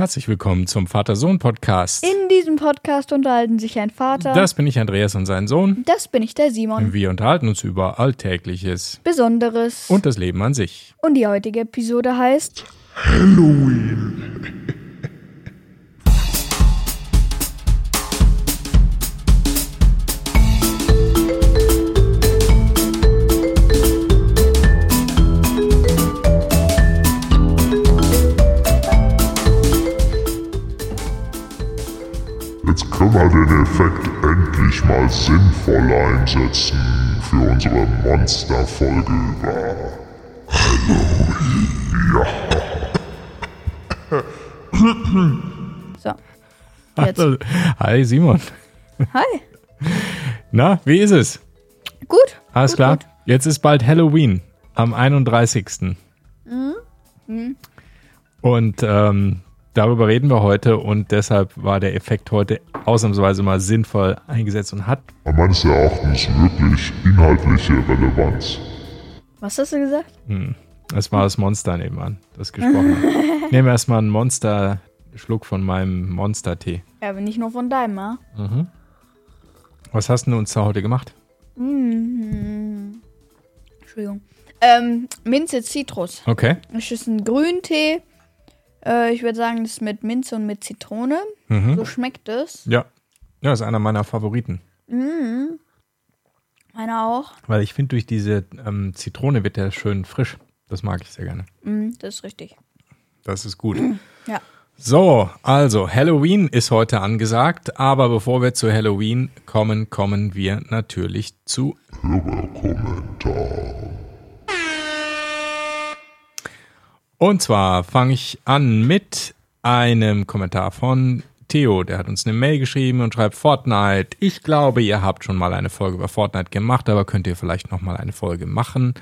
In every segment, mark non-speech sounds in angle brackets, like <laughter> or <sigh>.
Herzlich willkommen zum Vater-Sohn-Podcast. In diesem Podcast unterhalten sich ein Vater. Das bin ich Andreas und sein Sohn. Das bin ich der Simon. Wir unterhalten uns über Alltägliches Besonderes. und das Leben an sich. Und die heutige Episode heißt Jetzt den Effekt endlich mal sinnvoll einsetzen für unsere Monsterfolge über So. <laughs> Jetzt. Hi Simon. Hi. Na, wie ist es? Gut. Alles gut, klar? Gut. Jetzt ist bald Halloween am 31. Mhm. Und ähm, darüber reden wir heute und deshalb war der Effekt heute ausnahmsweise mal sinnvoll eingesetzt und hat meines Erachtens wirklich inhaltliche Relevanz. Was hast du gesagt? Das war das Monster nebenan, das gesprochen hat. <laughs> Ich nehme erstmal einen Monster-Schluck von meinem Monster-Tee. Ja, aber nicht nur von deinem, ja? Was hast du uns da heute gemacht? Mhm. Entschuldigung. Ähm, Minze Zitrus. Okay. Das ist ein Grüntee. Äh, ich würde sagen, das ist mit Minze und mit Zitrone. Mhm. So schmeckt es. Ja. Ja, ist einer meiner Favoriten. Meiner auch. Weil ich finde, durch diese ähm, Zitrone wird der schön frisch. Das mag ich sehr gerne. Mhm, das ist richtig. Das ist gut. <clears throat> Ja. So, also Halloween ist heute angesagt, aber bevor wir zu Halloween kommen, kommen wir natürlich zu Hörerkommentar. Und zwar fange ich an mit einem Kommentar von Theo. Der hat uns eine Mail geschrieben und schreibt Fortnite. Ich glaube, ihr habt schon mal eine Folge über Fortnite gemacht, aber könnt ihr vielleicht noch mal eine Folge machen.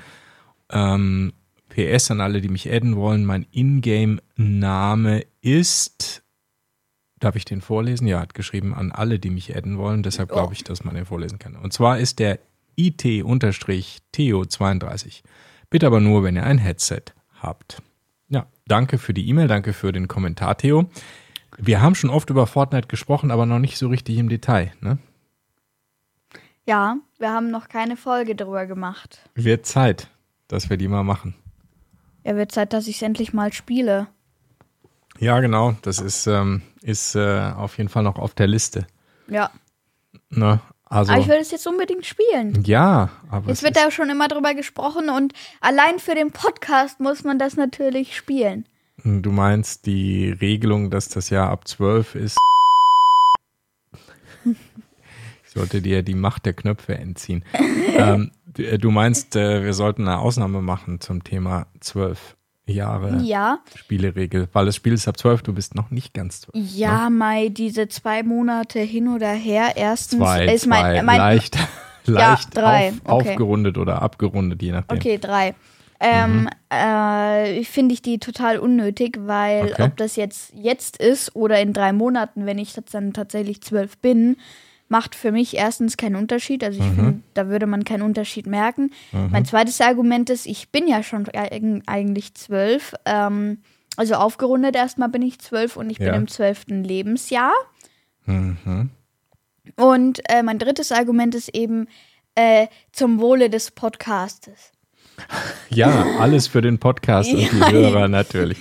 Ähm, PS an alle, die mich adden wollen. Mein Ingame-Name ist. Darf ich den vorlesen? Ja, hat geschrieben an alle, die mich adden wollen. Deshalb glaube ich, dass man den vorlesen kann. Und zwar ist der IT-Theo32. Bitte aber nur, wenn ihr ein Headset habt. Danke für die E-Mail, danke für den Kommentar, Theo. Wir haben schon oft über Fortnite gesprochen, aber noch nicht so richtig im Detail. Ne? Ja, wir haben noch keine Folge drüber gemacht. Wird Zeit, dass wir die mal machen. Ja, wird Zeit, dass ich es endlich mal spiele. Ja, genau. Das ist, ähm, ist äh, auf jeden Fall noch auf der Liste. Ja. Ne? Also, Aber ich will es jetzt unbedingt spielen. ja, aber Jetzt es wird da schon immer drüber gesprochen und allein für den Podcast muss man das natürlich spielen. du meinst die Regelung, dass das Jahr ab 12 ist. <laughs> Ich sollte dir die Macht der Knöpfe entziehen. ähm, du, äh, meinst, äh, wir sollten eine Ausnahme machen zum Thema 12 Jahre Ja. Spieleregel, weil das Spiel ist ab 12, du bist noch nicht ganz 12. Ja, Mai, diese zwei Monate hin oder her. Erstens Zwei, ist zwei mein, mein leicht, <laughs> leicht drei, auf, okay. aufgerundet oder abgerundet, je nachdem. Okay, drei. Ähm, Mhm. äh, finde ich die total unnötig, weil Okay. ob das jetzt jetzt ist oder in drei Monaten, wenn ich dann tatsächlich zwölf bin, macht für mich erstens keinen Unterschied. Also ich Mhm. finde, da würde man keinen Unterschied merken. Mein zweites Argument ist, ich bin ja schon eig- eigentlich zwölf. Ähm, also aufgerundet erstmal bin ich zwölf und ich Ja. bin im zwölften Lebensjahr. Mhm. Und äh, mein drittes Argument ist eben äh, zum Wohle des Podcastes. Ja, alles für den Podcast und die <laughs> Ja. Hörer natürlich.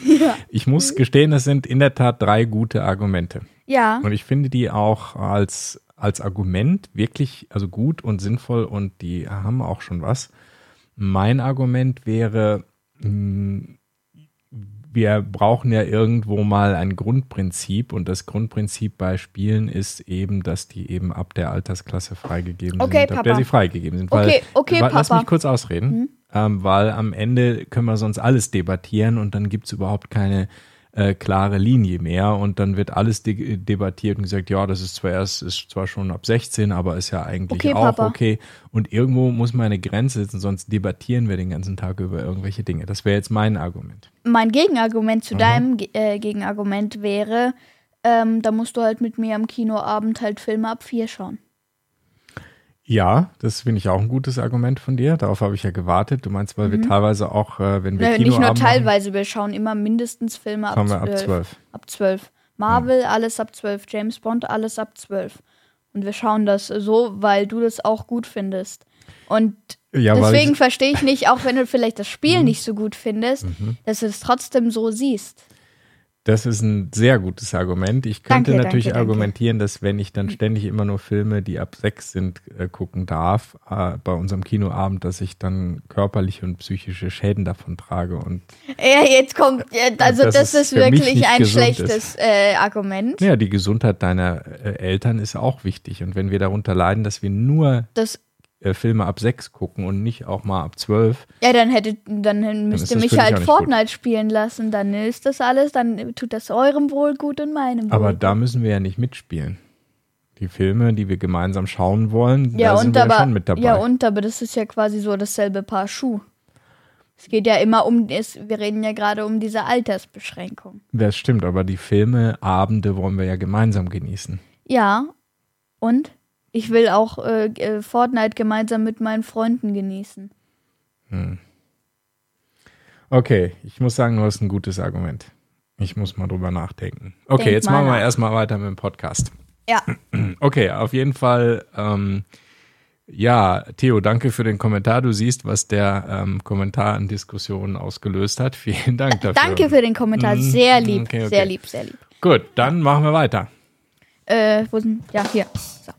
Ich muss gestehen, es sind in der Tat drei gute Argumente. Ja. Und ich finde die auch als, als Argument wirklich also gut und sinnvoll und die haben auch schon was. Mein Argument wäre, mh, wir brauchen ja irgendwo mal ein Grundprinzip und das Grundprinzip bei Spielen ist eben, dass die eben ab der Altersklasse freigegeben Okay, sind, ab der Papa. sie freigegeben sind. Okay, okay, wa- Lass Papa. Mhm. mich kurz ausreden, ähm, weil am Ende können wir sonst alles debattieren und dann gibt es überhaupt keine äh, klare Linie mehr und dann wird alles de debattiert und gesagt, ja, das ist zwar erst, ist zwar schon ab 16, aber ist ja eigentlich Okay, auch Papa. okay. Und irgendwo muss man eine Grenze setzen, sonst debattieren wir den ganzen Tag über irgendwelche Dinge. Das wäre jetzt mein Argument. Mein Gegenargument zu deinem Ge- äh, Gegenargument wäre, ähm, da musst du halt mit mir am Kinoabend halt Filme ab vier schauen. Ja, das finde ich auch ein gutes Argument von dir. Darauf habe ich ja gewartet. Du meinst, weil wir teilweise auch, äh, wenn wir Äh, Kinoabend nicht nur machen, teilweise, wir schauen immer mindestens Filme ab wir 12. ab 12. Ab 12. Marvel, alles ab 12. James Bond, alles ab 12. Und wir schauen das so, weil du das auch gut findest. Und Ja, deswegen Mhm. verstehe ich nicht, auch wenn du vielleicht das Spiel nicht so gut findest, dass du es trotzdem so siehst. Das ist ein sehr gutes Argument. Ich könnte Danke, natürlich danke, danke. argumentieren, dass wenn ich dann ständig immer nur Filme, die ab sechs sind, äh, gucken darf, äh, bei unserem Kinoabend, dass ich dann körperliche und psychische Schäden davon trage. Und Ja, jetzt kommt, also das, es ist wirklich ein schlechtes äh, Argument. ja, die Gesundheit deiner äh, Eltern ist auch wichtig. Und wenn wir darunter leiden, dass wir nur Das, äh, Filme ab sechs gucken und nicht auch mal ab zwölf, ja, dann hätte, dann müsst ist ihr mich halt Fortnite spielen lassen, dann ist das alles, dann tut das eurem Wohl gut und meinem Wohl. aber da müssen wir ja nicht mitspielen. Die Filme, die wir gemeinsam schauen wollen, Ja, da sind wir aber, ja schon mit dabei. ja, und aber das ist ja quasi so dasselbe Paar Schuh. Es geht ja immer um, es, wir reden ja gerade um diese Altersbeschränkung. Das stimmt, aber die Filme, Abende wollen wir ja gemeinsam genießen. Ja, und ich will auch äh, äh, Fortnite gemeinsam mit meinen Freunden genießen. Okay, ich muss sagen, du hast ein gutes Argument. Ich muss mal drüber nachdenken. Okay, Denk jetzt mal machen wir nach. erstmal weiter mit dem Podcast. Ja, <clears throat> Okay, auf jeden Fall, ähm, ja, Theo, danke für den Kommentar. Du siehst, was der ähm, Kommentar an Diskussionen ausgelöst hat. <laughs> Vielen Dank dafür. danke für den Kommentar. Mhm, Sehr lieb, okay, okay. sehr lieb, sehr lieb. Gut, dann machen wir weiter. Äh, wo sind, ja, hier. So.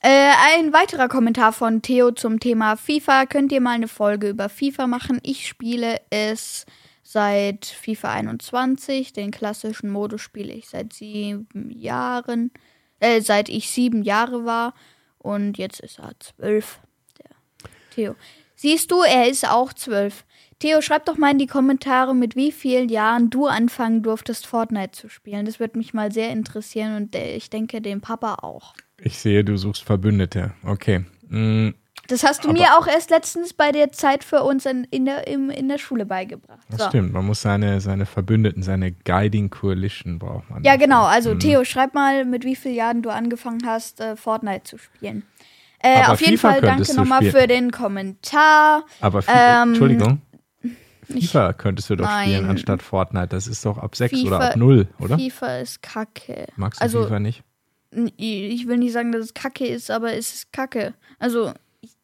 Äh, ein weiterer Kommentar von Theo zum Thema FIFA. Könnt ihr mal eine Folge über FIFA machen? Ich spiele es seit FIFA 21. Den klassischen Modus spiele ich seit sieben Jahren. Äh, seit ich sieben Jahre war. Und jetzt ist er zwölf. Der Theo. Siehst du, er ist auch zwölf. Theo, schreib doch mal in die Kommentare, mit wie vielen Jahren du anfangen durftest, Fortnite zu spielen. Das würde mich mal sehr interessieren und äh, ich denke, den Papa auch. Ich sehe, du suchst Verbündete. Okay. Mm, Das hast du mir auch erst letztens bei der Zeit für uns in, in, der, im, in der Schule beigebracht. Das So. stimmt. Man muss seine, seine Verbündeten, seine Guiding Coalition braucht man. Ja, dafür. genau. Also, Mhm. Theo, schreib mal, mit wie vielen Jahren du angefangen hast, äh, Fortnite zu spielen. Äh, auf jeden FIFA Fall danke nochmal für den Kommentar. Aber fi- Ähm, Entschuldigung. <laughs> FIFA könntest du doch Nein. spielen anstatt Fortnite. Das ist doch ab 6 FIFA oder ab 0, oder? FIFA ist kacke. Magst du also, FIFA nicht? Ich will nicht sagen, dass es kacke ist, aber es ist kacke. Also,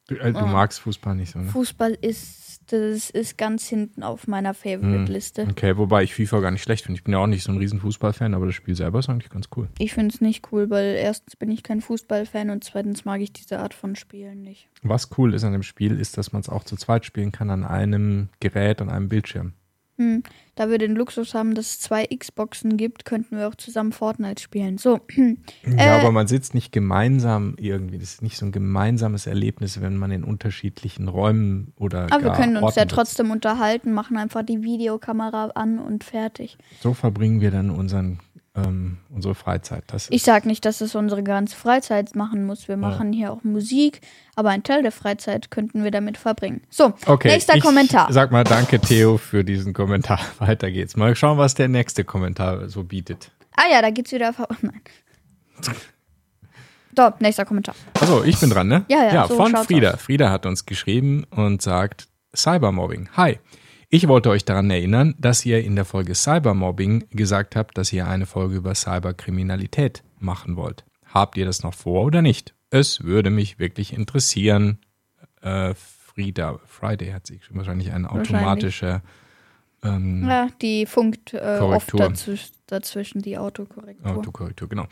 Du, äh, du Oh. magst Fußball nicht so, ne? Fußball ist, das ist ganz hinten auf meiner Favorite-Liste. Okay, wobei ich FIFA gar nicht schlecht finde. Ich bin ja auch nicht so ein riesen Fußballfan, aber das Spiel selber ist eigentlich ganz cool. Ich finde es nicht cool, weil erstens bin ich kein Fußballfan und zweitens mag ich diese Art von Spielen nicht. Was cool ist an dem Spiel, ist, dass man es auch zu zweit spielen kann an einem Gerät, an einem Bildschirm. Hm. Da wir den Luxus haben, dass es zwei Xboxen gibt, könnten wir auch zusammen Fortnite spielen. So, <clears throat> Ja, Äh, aber man sitzt nicht gemeinsam irgendwie. Das ist nicht so ein gemeinsames Erlebnis, wenn man in unterschiedlichen Räumen oder aber wir können uns Orten ja trotzdem unterhalten, machen einfach die Videokamera an und fertig. So verbringen wir dann unseren, ähm, unsere Freizeit. Das Ich sag nicht, dass es unsere ganze Freizeit machen muss. Wir machen hier auch Musik, aber einen Teil der Freizeit könnten wir damit verbringen. So, Okay, nächster Kommentar. Sag mal danke, Theo, für diesen Kommentar. <laughs> Weiter geht's. Mal schauen, was der nächste Kommentar so bietet. Ah ja, da geht's wieder. auf- <laughs> Oh, nein. So, nächster Kommentar. Achso, ich bin dran, ne? Ja, ja, Ja, so von Frieda. Frieda hat uns geschrieben und sagt Cybermobbing. Hi. Ich wollte euch daran erinnern, dass ihr in der Folge Cybermobbing gesagt habt, dass ihr eine Folge über Cyberkriminalität machen wollt. Habt ihr das noch vor oder nicht? Es würde mich wirklich interessieren. Äh, Frieda, Friday hat geschrieben, wahrscheinlich eine automatische ähm, Ja, die funkt äh, oft dazwischen, dazwischen, die Autokorrektur. Autokorrektur, genau.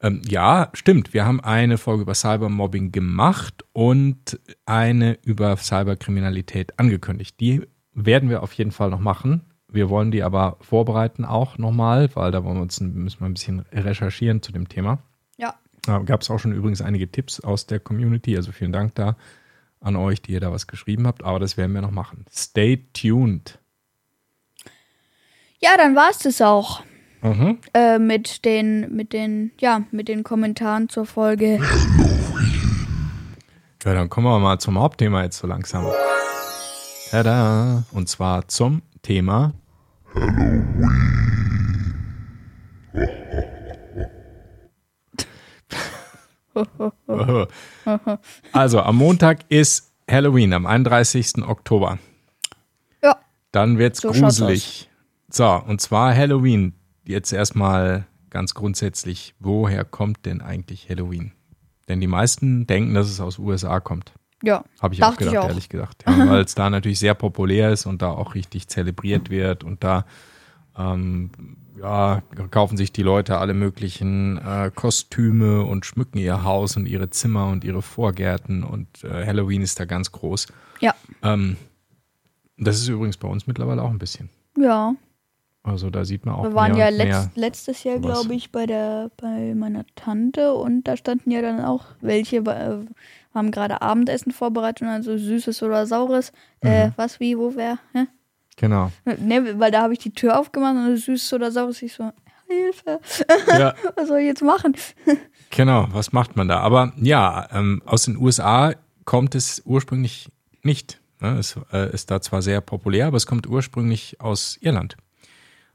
Ähm, ja, stimmt. Wir haben eine Folge über Cybermobbing gemacht und eine über Cyberkriminalität angekündigt. Die werden wir auf jeden Fall noch machen. Wir wollen die aber vorbereiten auch nochmal, weil da wollen wir uns ein, müssen wir ein bisschen recherchieren zu dem Thema. Ja. Da gab es auch schon übrigens einige Tipps aus der Community, also vielen Dank da an euch, die ihr da was geschrieben habt, aber das werden wir noch machen. Stay tuned. Ja, dann war es das auch Mhm. äh, mit den, mit den, ja, mit den Kommentaren zur Folge. Ja, dann kommen wir mal zum Hauptthema jetzt so langsam. Tada! Und zwar zum Thema Also, am Montag ist Halloween, am 31. Oktober. Ja. Dann wird's So gruselig. So, und zwar Halloween. Jetzt erstmal ganz grundsätzlich, woher kommt denn eigentlich Halloween? Denn die meisten denken, dass es aus USA kommt. Ja. Habe ich auch Dachte ich gedacht, auch. ehrlich gesagt. Ja, Weil <laughs> es da natürlich sehr populär ist und da auch richtig zelebriert wird und da ähm, ja, kaufen sich die Leute alle möglichen äh, Kostüme und schmücken ihr Haus und ihre Zimmer und ihre Vorgärten und äh, Halloween ist da ganz groß. Ja. Ähm, das ist übrigens bei uns mittlerweile auch ein bisschen. Ja. Also da sieht man auch Wir waren ja letzt, letztes Jahr, glaube ich, bei der bei meiner Tante und da standen ja dann auch welche, äh, haben gerade Abendessen vorbereitet, also süßes oder saures. Äh, Mhm. was, wie, wo, wer? Hä? Genau. Ne, weil da habe ich die Tür aufgemacht und süßes oder saures. Ich so, Hilfe, Ja, <laughs> was soll ich jetzt machen? <laughs> Genau, was macht man da? Aber ja, ähm, aus den USA kommt es ursprünglich nicht. Ne? Es äh, ist da zwar sehr populär, aber es kommt ursprünglich aus Irland.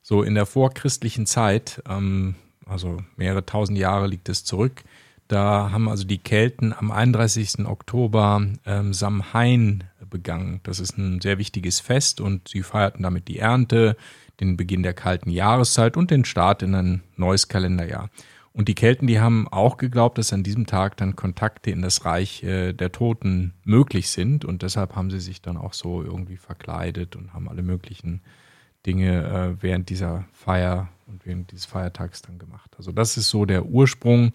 So in der vorchristlichen Zeit, ähm, also mehrere tausend Jahre liegt es zurück, da haben also die Kelten am 31. Oktober ähm, Samhain begangen. Das ist ein sehr wichtiges Fest und sie feierten damit die Ernte, den Beginn der kalten Jahreszeit und den Start in ein neues Kalenderjahr. Und die Kelten, die haben auch geglaubt, dass an diesem Tag dann Kontakte in das Reich äh, der Toten möglich sind. Und deshalb haben sie sich dann auch so irgendwie verkleidet und haben alle möglichen Dinge äh, während dieser Feier und während dieses Feiertags dann gemacht. Also das ist so der Ursprung.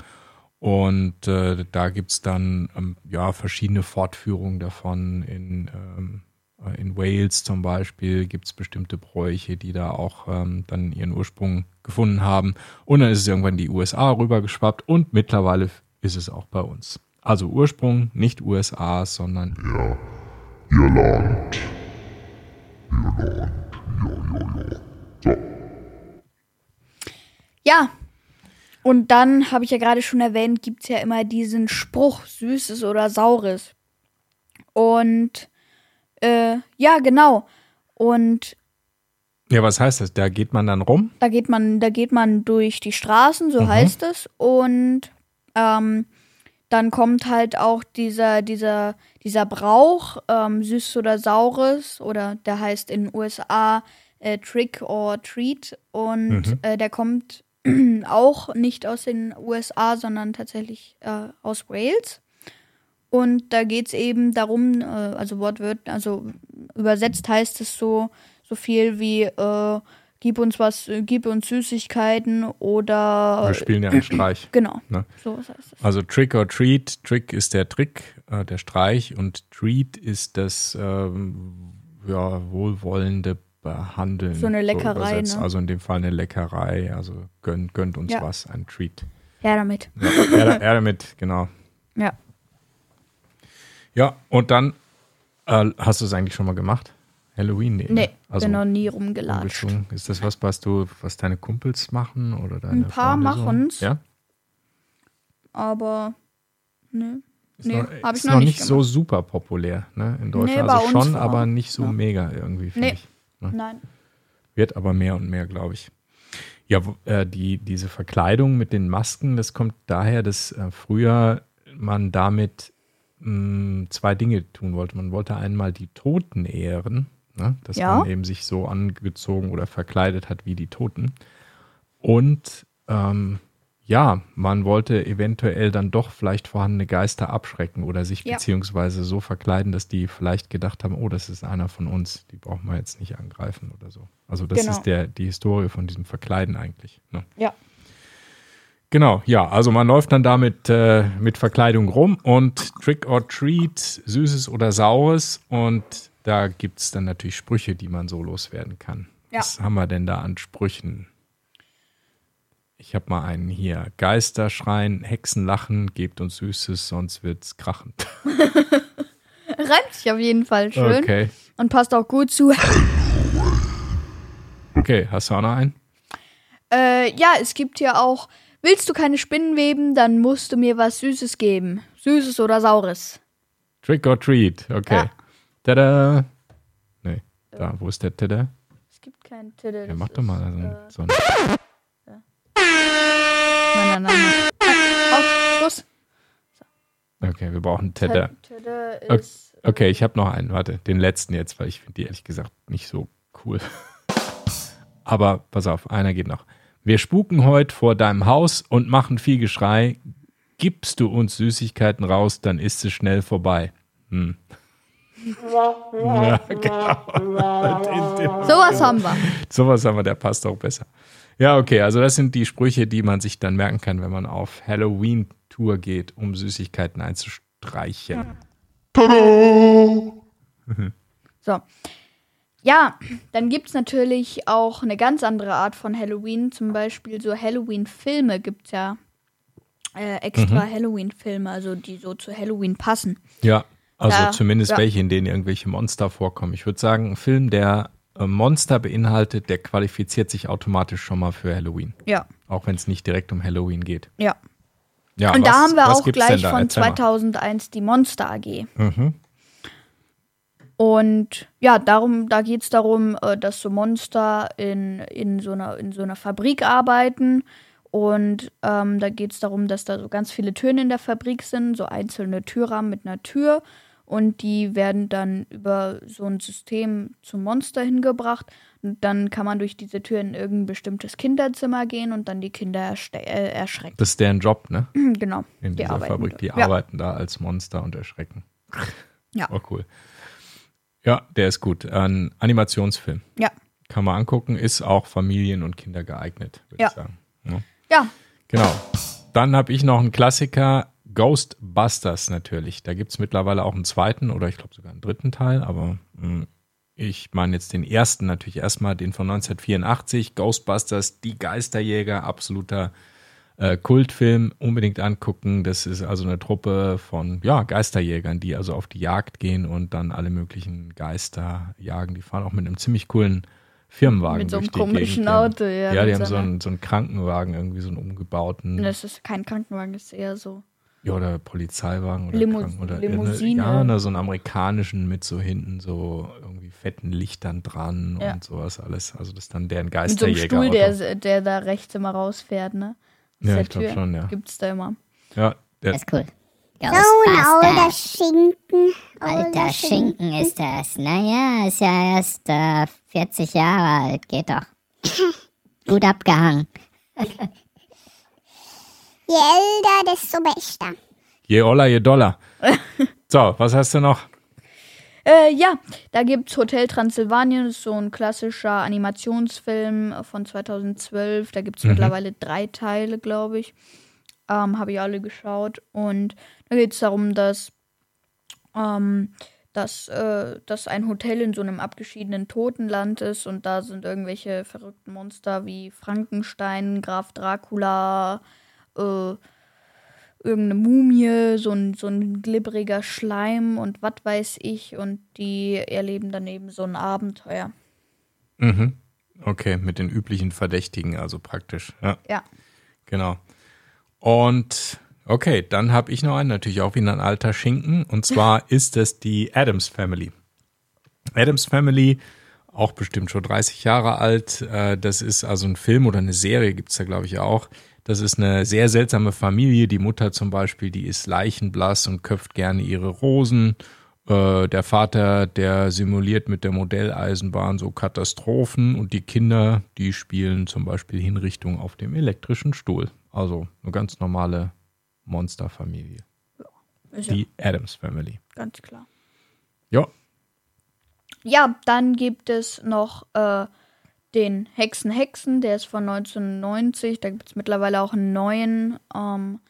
Und äh, da gibt's dann ähm, ja verschiedene Fortführungen davon. In, ähm, äh, in Wales zum Beispiel gibt's bestimmte Bräuche, die da auch ähm, dann ihren Ursprung gefunden haben. Und dann ist es irgendwann in die USA rübergeschwappt und mittlerweile ist es auch bei uns. Also Ursprung nicht USA, sondern Ja, Irland. Irland. Ja, ja, ja. So, Ja. Und dann habe ich ja gerade schon erwähnt, gibt es ja immer diesen Spruch, süßes oder saures. Und äh, ja, genau. Und ja, was heißt das? Da geht man dann rum? da geht man, da geht man durch die Straßen, so Mhm. heißt es. Und ähm, dann kommt halt auch dieser, dieser, dieser Brauch, ähm, süß oder saures, oder der heißt in den USA äh, Trick or Treat. Und Mhm. äh, der kommt <clears throat> auch nicht aus den USA, sondern tatsächlich äh, aus Wales. Und da geht es eben darum, äh, also Wortwört, also übersetzt heißt es so, so viel wie äh, gib uns was, gib uns Süßigkeiten oder Wir spielen ja einen <clears throat> Streich. genau. Ne? So was heißt es. Also Trick or Treat. Trick ist der Trick, äh, der Streich und Treat ist das ähm, ja, wohlwollende Behandeln. So eine Leckerei, übersetzt. ne? Also in dem Fall eine Leckerei. Also gönnt, gönnt uns Ja. was, ein Treat. Ja, damit. Ja, er, er damit, genau. Ja. Ja, und dann äh, hast du es eigentlich schon mal gemacht? Halloween? Nee, Nee, also bin noch nie rumgelatscht. Ist das was, was du, was deine Kumpels machen oder deine Ein paar so? machen's. Ja, Aber ne. ist Nee, noch, hab ich ist noch noch nicht nicht so super populär ne, in Deutschland. Nee, also schon, aber nicht so ja. mega irgendwie, finde Nee. ich. Nein. Wird aber mehr und mehr, glaube ich. Ja, äh, die, diese Verkleidung mit den Masken, das kommt daher, dass äh, früher man damit mh, zwei Dinge tun wollte. Man wollte einmal die Toten ehren, ne? dass Ja. man eben sich so angezogen oder verkleidet hat wie die Toten. Und ähm, ja, man wollte eventuell dann doch vielleicht vorhandene Geister abschrecken oder sich Ja. beziehungsweise so verkleiden, dass die vielleicht gedacht haben, oh, das ist einer von uns, die brauchen wir jetzt nicht angreifen oder so. Also das Genau. ist der, die Historie von diesem Verkleiden eigentlich. Ne? Ja. Genau, ja, also man läuft dann damit äh, mit Verkleidung rum und Trick or Treat, Süßes oder Saures und da gibt es dann natürlich Sprüche, die man so loswerden kann. Ja. Was haben wir denn da an Sprüchen? Ich habe mal einen hier. Geister schreien, Hexen lachen, gebt uns Süßes, sonst wird's krachend. <laughs> Reimt sich auf jeden Fall schön. Okay. Und passt auch gut zu. <laughs> Okay, hast du auch noch einen? Äh, ja, es gibt ja auch. Willst du keine Spinnen weben, dann musst du mir was Süßes geben. Süßes oder Saures. Trick or Treat, okay. Ja. Tada! Nee, da, wo ist der Tada? Es gibt keinen Titel. Ja, mach doch mal so, Äh, so ein. Nein, nein, nein. nein. Aus, Schluss. wir brauchen Tedder. Tedder Okay. ist. Okay, ich habe noch einen. Warte, den letzten jetzt, weil ich finde die ehrlich gesagt nicht so cool. Aber pass auf, einer geht noch. Wir spuken heute vor deinem Haus und machen viel Geschrei. Gibst du uns Süßigkeiten raus, dann ist es schnell vorbei. Hm. <laughs> ja, genau. <laughs> Sowas haben wir. Sowas haben wir, der passt auch besser. Ja, okay, also das sind die Sprüche, die man sich dann merken kann, wenn man auf Halloween-Tour geht, um Süßigkeiten einzustreichen. So. Ja, dann gibt es natürlich auch eine ganz andere Art von Halloween. Zum Beispiel so Halloween-Filme gibt es ja äh, extra Halloween-Filme, also die so zu Halloween passen. Ja, also Ja, zumindest ja. welche, in denen irgendwelche Monster vorkommen. Ich würde sagen, ein Film, der Monster beinhaltet, der qualifiziert sich automatisch schon mal für Halloween. Ja, Auch wenn es nicht direkt um Halloween geht. ja. Ja, Und was, da haben wir auch gleich von Erzähl mal. 2001 die Monster AG. Mhm. Und ja, darum, da geht es darum, äh, dass so Monster in, in, so einer, in so einer Fabrik arbeiten. Und ähm, da geht es darum, dass da so ganz viele Türen in der Fabrik sind, so einzelne Türrahmen mit einer Tür. Und die werden dann über so ein System zum Monster hingebracht. Und dann kann man durch diese Tür in irgendein bestimmtes Kinderzimmer gehen und dann die Kinder äh, erschrecken. Das ist deren Job, ne? <clears throat> genau. In die dieser arbeiten Fabrik. da. Die ja. arbeiten da als Monster und erschrecken. Ja. Oh, cool. Ja, der ist gut. Ein Animationsfilm. Ja. Kann man angucken, ist auch Familien und Kinder geeignet, würde Ja. ich sagen. Ja. ja, Genau. Dann habe ich noch einen Klassiker, Ghostbusters natürlich. Da gibt es mittlerweile auch einen zweiten oder ich glaube sogar einen dritten Teil, aber mh, ich meine jetzt den ersten natürlich erstmal, den von 1984, Ghostbusters, die Geisterjäger, absoluter äh, Kultfilm, unbedingt angucken. Das ist also eine Truppe von ja, Geisterjägern, die also auf die Jagd gehen und dann alle möglichen Geister jagen. Die fahren auch mit einem ziemlich coolen Firmenwagen Mit so einem komischen Gegend. Auto, ja, Ja, die haben so einen, so einen Krankenwagen, irgendwie so einen umgebauten. das ist kein Krankenwagen, das ist eher so. Ja, oder Polizeiwagen oder, Limo- Kranken- oder Limousine. Ja, ne, so einen amerikanischen mit so hinten so irgendwie fetten Lichtern dran Ja. und sowas alles. Also das ist dann deren Mit so einem Geisterjäger. Stuhl, der, der da rechts immer rausfährt, ne? Aus Ja, ich glaub Tür schon, ja. Gibt's da immer. ja, der, Das ist cool. So ein alter. Schinken. Alter Schinken ist das. Naja, ist ja erst äh, 40 Jahre alt. Geht doch. <laughs> Gut abgehangen. <laughs> Je älter, desto besser. je Oller, je Dollar. <laughs> so, was hast du noch? Äh, ja, da gibt's Hotel Transsilvanien, das ist so ein klassischer Animationsfilm von 2012. Da gibt's mittlerweile drei Teile, glaube ich. Ähm, Habe ich alle geschaut. Und da geht's darum, dass, ähm, dass, äh, dass ein Hotel in so einem abgeschiedenen Totenland ist und da sind irgendwelche verrückten Monster wie Frankenstein, Graf Dracula, äh, irgendeine Mumie, so ein, so ein glibberiger Schleim und was weiß ich. Und die erleben dann eben so ein Abenteuer. Mhm. Okay, mit den üblichen Verdächtigen, also praktisch. Ja, Ja. genau. Und okay, dann habe ich noch einen, natürlich auch wieder ein alter Schinken. Und <laughs> zwar ist es die Adams Family. Adams Family, auch bestimmt schon 30 Jahre alt. Äh, Das ist also ein Film oder eine Serie, gibt's da, glaube ich, auch. Das ist eine sehr seltsame Familie. Die Mutter zum Beispiel, die ist leichenblass und köpft gerne ihre Rosen. Äh, Der Vater, der simuliert mit der Modelleisenbahn so Katastrophen. Und die Kinder, die spielen zum Beispiel Hinrichtung auf dem elektrischen Stuhl. Also eine ganz normale Monsterfamilie. Ja Die Adams Family. ganz klar. Ja, Ja, dann gibt es noch äh, den Hexen Hexen, der ist von 1990. Da gibt es mittlerweile auch einen neuen. Ähm,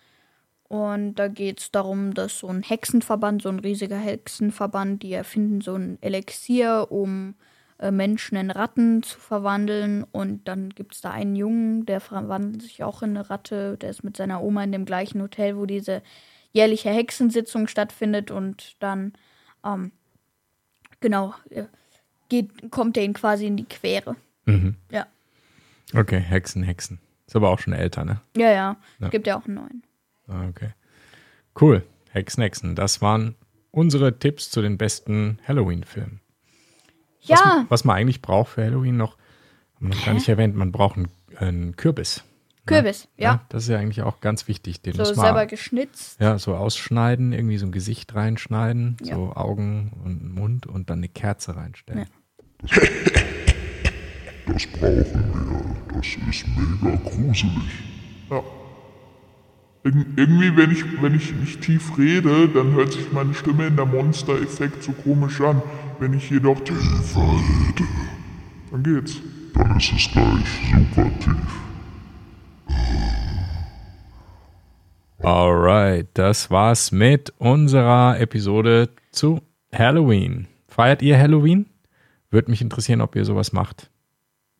und da geht es darum, dass so ein Hexenverband, so ein riesiger Hexenverband, die erfinden so ein Elixier, um äh, Menschen in Ratten zu verwandeln. Und dann gibt es da einen Jungen, der verwandelt sich auch in eine Ratte. Der ist mit seiner Oma in dem gleichen Hotel, wo diese jährliche Hexensitzung stattfindet. Und dann, ähm, genau, äh, geht, kommt er ihn quasi in die Quere. Mhm. Ja. Okay, Hexen, Hexen. Ist aber auch schon älter, ne? Ja, ja. Ja. Gibt ja auch einen neuen. Ah, okay. Cool. Hexen, Hexen. Das waren unsere Tipps zu den besten Halloween-Filmen. Was, Ja, man- was man eigentlich braucht für Halloween noch, haben wir noch gar nicht erwähnt, man braucht einen, einen Kürbis. Kürbis, Ne? ja. Das ist ja eigentlich auch ganz wichtig. Den So muss man selber geschnitzt. ja, so ausschneiden, irgendwie so ein Gesicht reinschneiden, Ja. so Augen und Mund und dann eine Kerze reinstellen. <laughs> Das brauchen wir. Das ist mega gruselig. Ja. Ir irgendwie, wenn ich, wenn ich nicht tief rede, dann hört sich meine Stimme in der Monster-Effekt so komisch an. Wenn ich jedoch tief rede, dann geht's. Dann ist es gleich super tief. Alright, das war's mit unserer Episode zu Halloween. Feiert ihr Halloween? Würde mich interessieren, ob ihr sowas macht.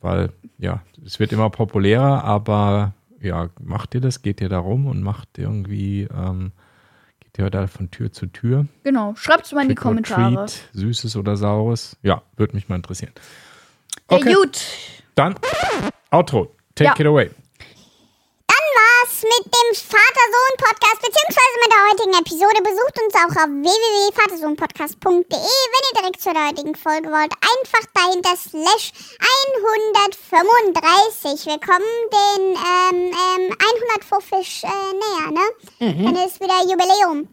Weil, ja, es wird immer populärer, aber ja, macht ihr das? Geht ihr da rum und macht irgendwie, ähm, geht ihr da von Tür zu Tür? Genau. Schreibt's mal in die Kommentare. Treat, Süßes oder Saures? Ja, würde mich mal interessieren. Ja, Okay. gut. Dann, Outro, take Ja. it away. Mit dem Vater-Sohn-Podcast, beziehungsweise mit der heutigen Episode. Besucht uns auch auf www.vatersohnpodcast.de. Wenn ihr direkt zur heutigen Folge wollt, einfach dahinter slash 135. Wir kommen den ähm, ähm, 150 äh, näher, ne? Dann ist wieder Jubiläum.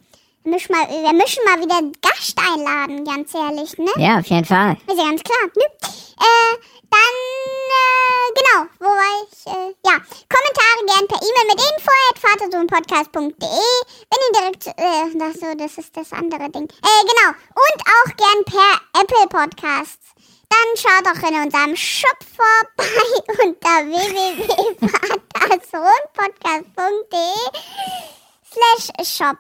Wir mischen, mal, wir mischen mal wieder Gast einladen, ganz ehrlich, ne? Ja, auf jeden Fall. Ist ja ganz klar. Ne? Äh, dann, genau, wo war ich? Äh, ja, Kommentare gern per E-Mail mit info.vatersohnpodcast.de. Wenn ihr direkt, äh, das, so, das ist das andere Ding. Äh, genau. Und auch gern per Apple Podcasts. Dann schaut auch in unserem Shop vorbei <laughs> unter www.vatersohnpodcast.de slash shop.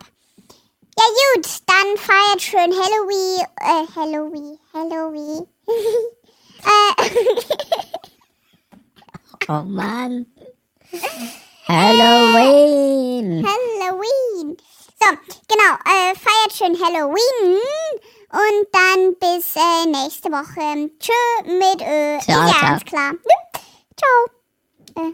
Ja gut, dann feiert schön Halloween, äh, Halloween, Halloween. <laughs> <laughs> Oh Mann. Halloween. Halloween. So, genau, äh, feiert schön Halloween und dann bis äh, nächste Woche. Tschö mit Ö. Ciao, ja ciao. ganz klar. Ne? Ciao. Äh,